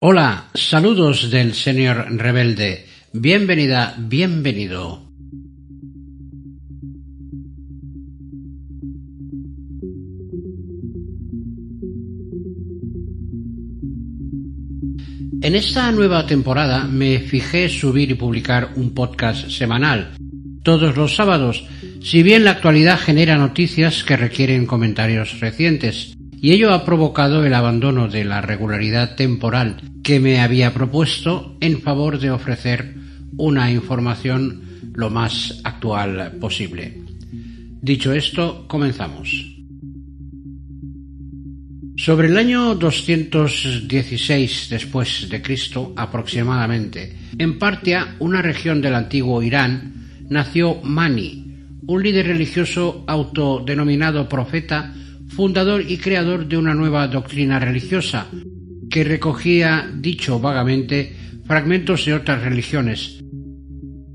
Hola, saludos del señor rebelde. Bienvenida, bienvenido. En esta nueva temporada me fijé subir y publicar un podcast semanal, todos los sábados, si bien la actualidad genera noticias que requieren comentarios recientes y ello ha provocado el abandono de la regularidad temporal que me había propuesto en favor de ofrecer una información lo más actual posible. Dicho esto, comenzamos. Sobre el año 216 después de Cristo aproximadamente, en Partia, una región del antiguo Irán, nació Mani, un líder religioso autodenominado profeta fundador y creador de una nueva doctrina religiosa, que recogía, dicho vagamente, fragmentos de otras religiones.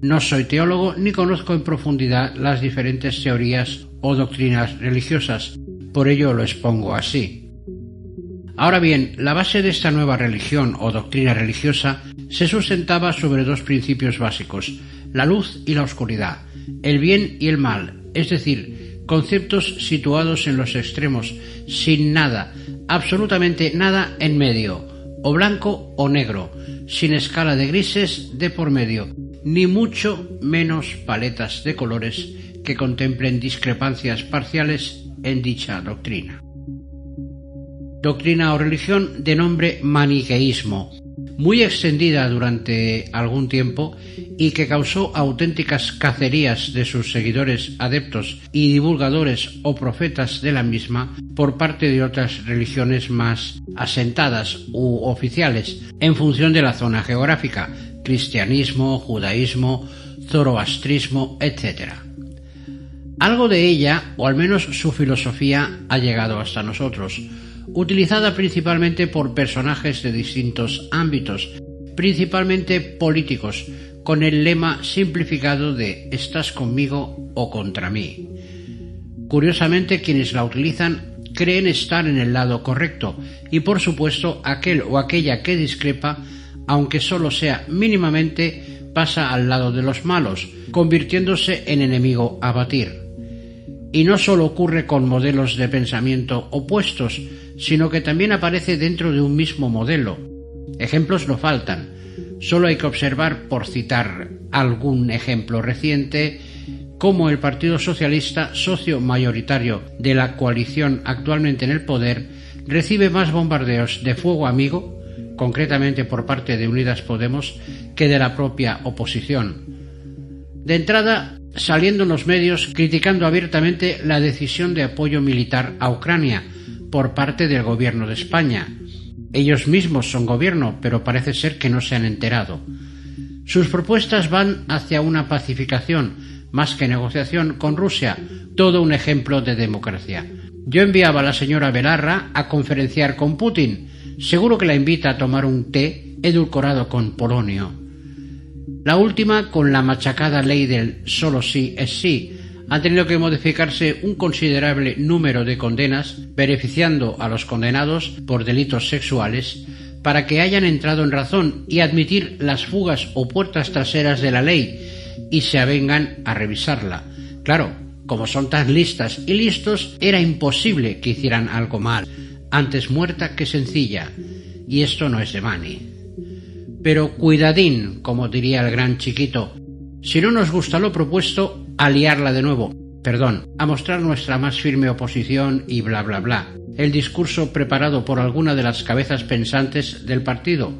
No soy teólogo ni conozco en profundidad las diferentes teorías o doctrinas religiosas, por ello lo expongo así. Ahora bien, la base de esta nueva religión o doctrina religiosa se sustentaba sobre dos principios básicos, la luz y la oscuridad, el bien y el mal, es decir, conceptos situados en los extremos, sin nada, absolutamente nada en medio, o blanco o negro, sin escala de grises de por medio, ni mucho menos paletas de colores que contemplen discrepancias parciales en dicha doctrina. Doctrina o religión de nombre maniqueísmo, muy extendida durante algún tiempo y que causó auténticas cacerías de sus seguidores adeptos y divulgadores o profetas de la misma por parte de otras religiones más asentadas u oficiales en función de la zona geográfica, cristianismo, judaísmo, zoroastrismo, etc. Algo de ella, o al menos su filosofía, ha llegado hasta nosotros, utilizada principalmente por personajes de distintos ámbitos, principalmente políticos, con el lema simplificado de estás conmigo o contra mí. Curiosamente, quienes la utilizan creen estar en el lado correcto y por supuesto aquel o aquella que discrepa, aunque solo sea mínimamente, pasa al lado de los malos, convirtiéndose en enemigo a batir. Y no solo ocurre con modelos de pensamiento opuestos, sino que también aparece dentro de un mismo modelo. Ejemplos no faltan. Solo hay que observar, por citar algún ejemplo reciente, cómo el Partido Socialista, socio mayoritario de la coalición actualmente en el poder, recibe más bombardeos de fuego amigo, concretamente por parte de Unidas Podemos, que de la propia oposición. De entrada, saliendo en los medios criticando abiertamente la decisión de apoyo militar a Ucrania, por parte del gobierno de España. Ellos mismos son gobierno, pero parece ser que no se han enterado. Sus propuestas van hacia una pacificación, más que negociación, con Rusia, todo un ejemplo de democracia. Yo enviaba a la señora Belarra a conferenciar con Putin. Seguro que la invita a tomar un té edulcorado con polonio. La última con la machacada ley del solo sí es sí, han tenido que modificarse un considerable número de condenas, beneficiando a los condenados por delitos sexuales, para que hayan entrado en razón y admitir las fugas o puertas traseras de la ley y se avengan a revisarla. Claro, como son tan listas y listos, era imposible que hicieran algo mal, antes muerta que sencilla, y esto no es de Mani. Pero cuidadín, como diría el gran chiquito, si no nos gusta lo propuesto, aliarla de nuevo, perdón, a mostrar nuestra más firme oposición y bla bla bla. El discurso preparado por alguna de las cabezas pensantes del partido.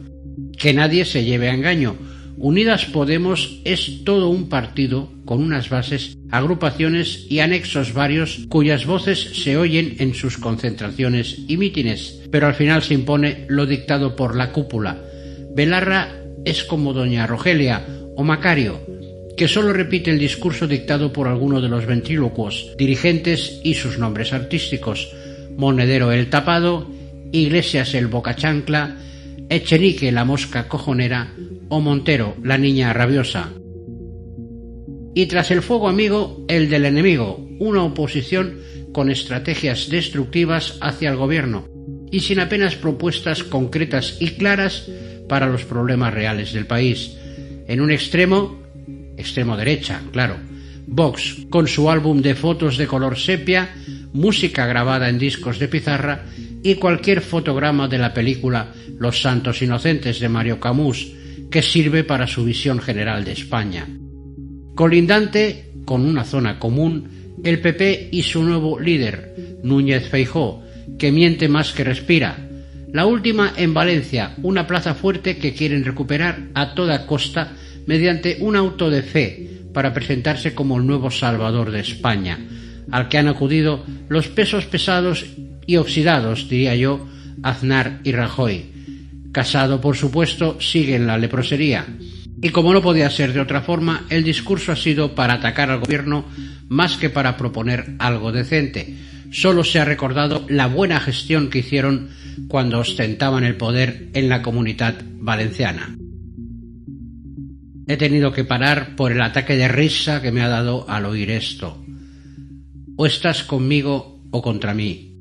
Que nadie se lleve a engaño. Unidas Podemos es todo un partido con unas bases, agrupaciones y anexos varios cuyas voces se oyen en sus concentraciones y mítines, pero al final se impone lo dictado por la cúpula. Belarra es como doña Rogelia o Macario, que solo repite el discurso dictado por alguno de los ventrílocuos, dirigentes y sus nombres artísticos, Monedero el Tapado, Iglesias el Bocachancla, Echenique la Mosca Cojonera o Montero la Niña Rabiosa. Y tras el fuego amigo, el del enemigo, una oposición con estrategias destructivas hacia el gobierno, y sin apenas propuestas concretas y claras para los problemas reales del país. En un extremo, extremo derecha, claro, Vox con su álbum de fotos de color sepia, música grabada en discos de pizarra y cualquier fotograma de la película Los Santos Inocentes de Mario Camus, que sirve para su visión general de España. Colindante con una zona común, el PP y su nuevo líder, Núñez Feijó, que miente más que respira. La última en Valencia, una plaza fuerte que quieren recuperar a toda costa mediante un auto de fe para presentarse como el nuevo Salvador de España, al que han acudido los pesos pesados y oxidados, diría yo, Aznar y Rajoy. Casado, por supuesto, sigue en la leprosería. Y como no podía ser de otra forma, el discurso ha sido para atacar al gobierno más que para proponer algo decente. Solo se ha recordado la buena gestión que hicieron cuando ostentaban el poder en la comunidad valenciana. He tenido que parar por el ataque de risa que me ha dado al oír esto. O estás conmigo o contra mí.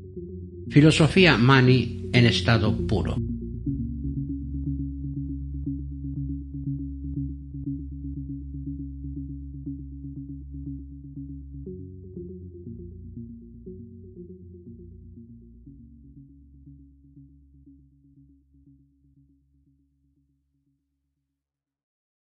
Filosofía Mani en estado puro.